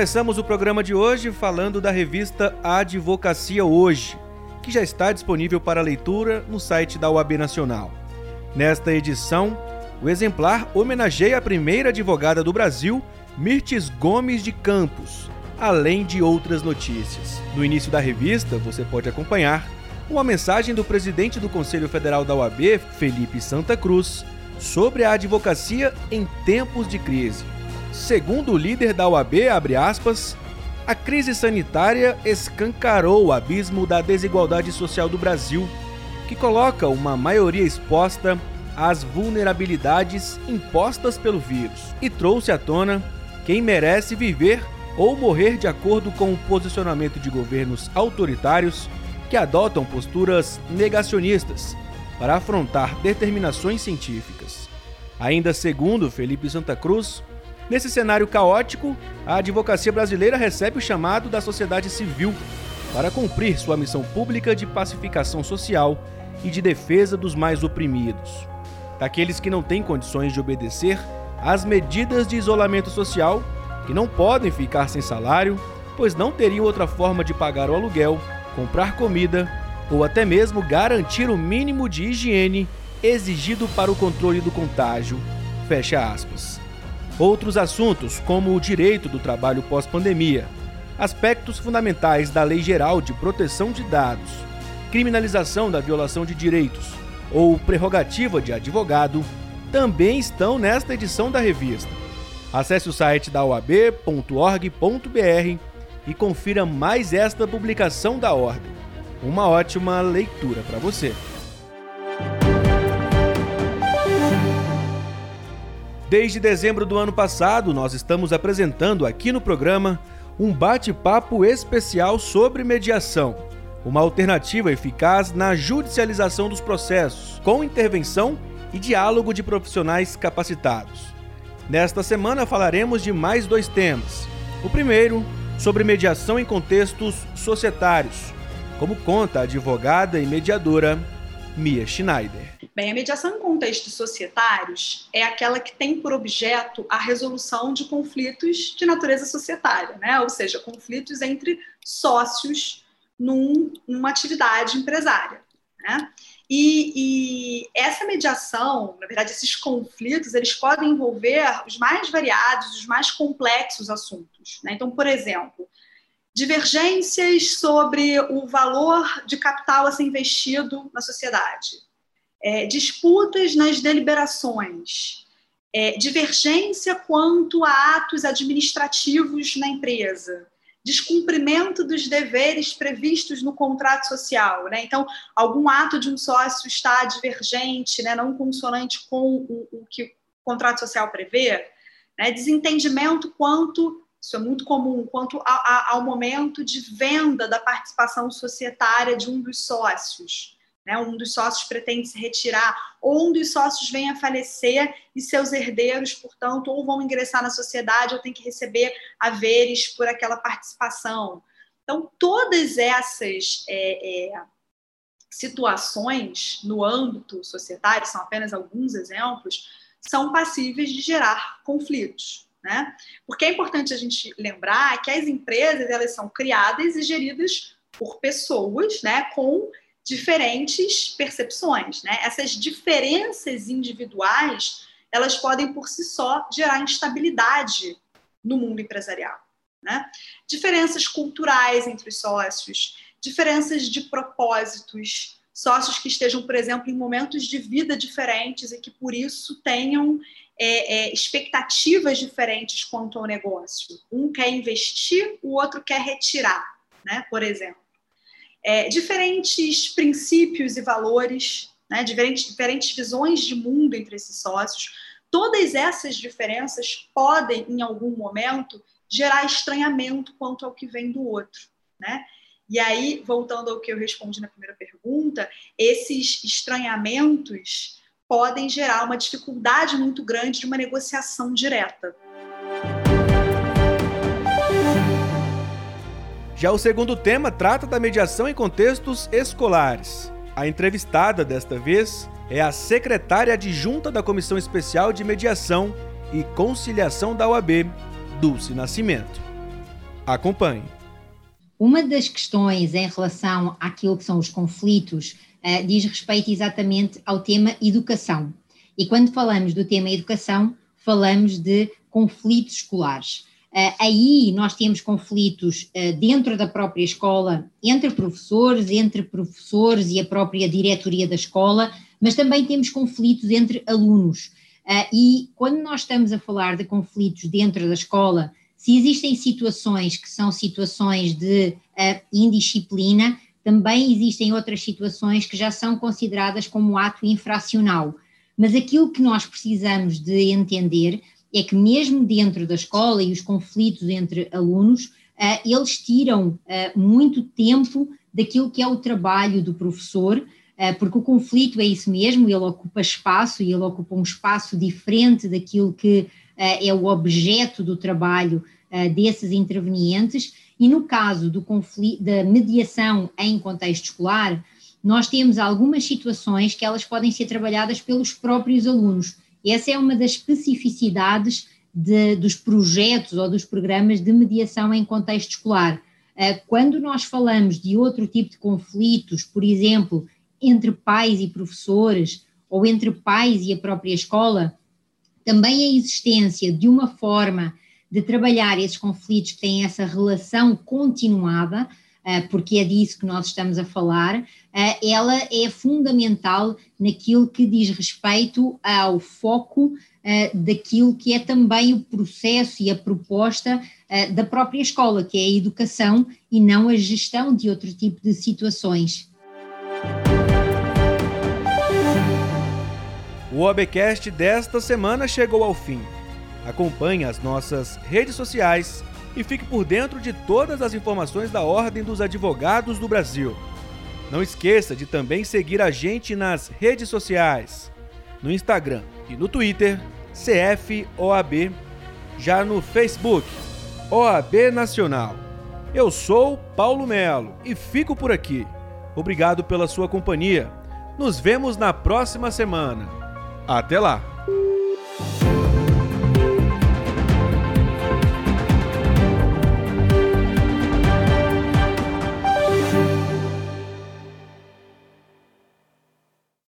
começamos o programa de hoje falando da revista Advocacia Hoje, que já está disponível para leitura no site da UAB Nacional. Nesta edição, o exemplar homenageia a primeira advogada do Brasil, Mirtes Gomes de Campos, além de outras notícias. No início da revista, você pode acompanhar uma mensagem do presidente do Conselho Federal da UAB, Felipe Santa Cruz, sobre a advocacia em tempos de crise. Segundo o líder da UAB, aspas, a crise sanitária escancarou o abismo da desigualdade social do Brasil, que coloca uma maioria exposta às vulnerabilidades impostas pelo vírus e trouxe à tona quem merece viver ou morrer de acordo com o posicionamento de governos autoritários que adotam posturas negacionistas para afrontar determinações científicas. Ainda segundo Felipe Santa Cruz, nesse cenário caótico, a advocacia brasileira recebe o chamado da sociedade civil para cumprir sua missão pública de pacificação social e de defesa dos mais oprimidos, daqueles que não têm condições de obedecer às medidas de isolamento social, que não podem ficar sem salário, pois não teriam outra forma de pagar o aluguel comprar comida ou até mesmo garantir o mínimo de higiene exigido para o controle do contágio. Fecha aspas. Outros assuntos, como o direito do trabalho pós-pandemia, aspectos fundamentais da Lei Geral de Proteção de Dados, criminalização da violação de direitos ou prerrogativa de advogado, também estão nesta edição da revista. Acesse o site da oab.org.br e confira mais esta publicação da Ordem. Uma ótima leitura para você. Desde dezembro do ano passado, nós estamos apresentando aqui no programa um bate-papo especial sobre mediação, uma alternativa eficaz na judicialização dos processos, com intervenção e diálogo de profissionais capacitados. Nesta semana falaremos de mais dois temas. O primeiro, sobre mediação em contextos societários, como conta a advogada e mediadora Mia Schneider. Bem, a mediação em contextos societários é aquela que tem por objeto a resolução de conflitos de natureza societária, né? ou seja, conflitos entre sócios num, numa atividade empresária. Né? E, e, essa mediação, na verdade, esses conflitos, eles podem envolver os mais variados, os mais complexos assuntos. Né? Então, por exemplo, divergências sobre o valor de capital a ser investido na sociedade, é, disputas nas deliberações, é, divergência quanto a atos administrativos na empresa, descumprimento dos deveres previstos no contrato social. Né? Então, algum ato de um sócio está divergente, né, não consonante com o, o que o contrato social prevê, né? desentendimento quanto, isso é muito comum, quanto a, a, ao momento de venda da participação societária de um dos sócios né, um dos sócios pretende se retirar, ou um dos sócios vem a falecer e seus herdeiros, portanto, ou vão ingressar na sociedade ou tem que receber haveres por aquela participação. Então, todas essas é, é, situações no âmbito societário, são apenas alguns exemplos, são passíveis de gerar conflitos. Né? Porque é importante a gente lembrar que as empresas elas são criadas e geridas por pessoas né, com diferentes percepções, né? Essas diferenças individuais, elas podem por si só gerar instabilidade no mundo empresarial, né? Diferenças culturais entre os sócios, diferenças de propósitos, sócios que estejam, por exemplo, em momentos de vida diferentes e que por isso tenham é, é, expectativas diferentes quanto ao negócio. Um quer investir, o outro quer retirar, né? Por exemplo é, diferentes princípios e valores, né, diferentes, diferentes visões de mundo entre esses sócios. Todas essas diferenças podem, em algum momento, gerar estranhamento quanto ao que vem do outro. Né? E aí, voltando ao que eu respondi na primeira pergunta, esses estranhamentos podem gerar uma dificuldade muito grande de uma negociação direta. Já o segundo tema trata da mediação em contextos escolares. A entrevistada desta vez é a secretária adjunta da Comissão Especial de Mediação e Conciliação da UAB, Dulce Nascimento. Acompanhe. Uma das questões em relação àquilo que são os conflitos uh, diz respeito exatamente ao tema educação. E quando falamos do tema educação, falamos de conflitos escolares. Uh, aí nós temos conflitos uh, dentro da própria escola, entre professores, entre professores e a própria diretoria da escola, mas também temos conflitos entre alunos. Uh, e quando nós estamos a falar de conflitos dentro da escola, se existem situações que são situações de indisciplina, também existem outras situações que já são consideradas como ato infracional. Mas aquilo que nós precisamos de entender é que mesmo dentro da escola e os conflitos entre alunos, uh, eles tiram uh, muito tempo daquilo que é o trabalho do professor, uh, porque o conflito é isso mesmo, ele ocupa espaço e ele ocupa um espaço diferente daquilo que é o objeto do trabalho desses intervenientes, e no caso do conflito, da mediação em contexto escolar, nós temos algumas situações que elas podem ser trabalhadas pelos próprios alunos essa é uma das especificidades de, dos projetos ou dos programas de mediação em contexto escolar. Eh, quando nós falamos de outro tipo de conflitos, por exemplo, entre pais e professores, ou entre pais e a própria escola, também a existência de uma forma de trabalhar esses conflitos que têm essa relação continuada, eh, porque é disso que nós estamos a falar, eh, ela é fundamental naquilo que diz respeito ao foco eh, daquilo que é também o processo e a proposta da própria escola, que é a educação e não a gestão de outro tipo de situações. O OBcast desta semana chegou ao fim. Acompanhe as nossas redes sociais e fique por dentro de todas as informações da Ordem dos Advogados do Brasil. Não esqueça de também seguir a gente nas redes sociais, no Instagram e no Twitter, CFOAB, já no Facebook, OAB Nacional. Eu sou Paulo Melo e fico por aqui. Obrigado pela sua companhia. Nos vemos na próxima semana. Até lá!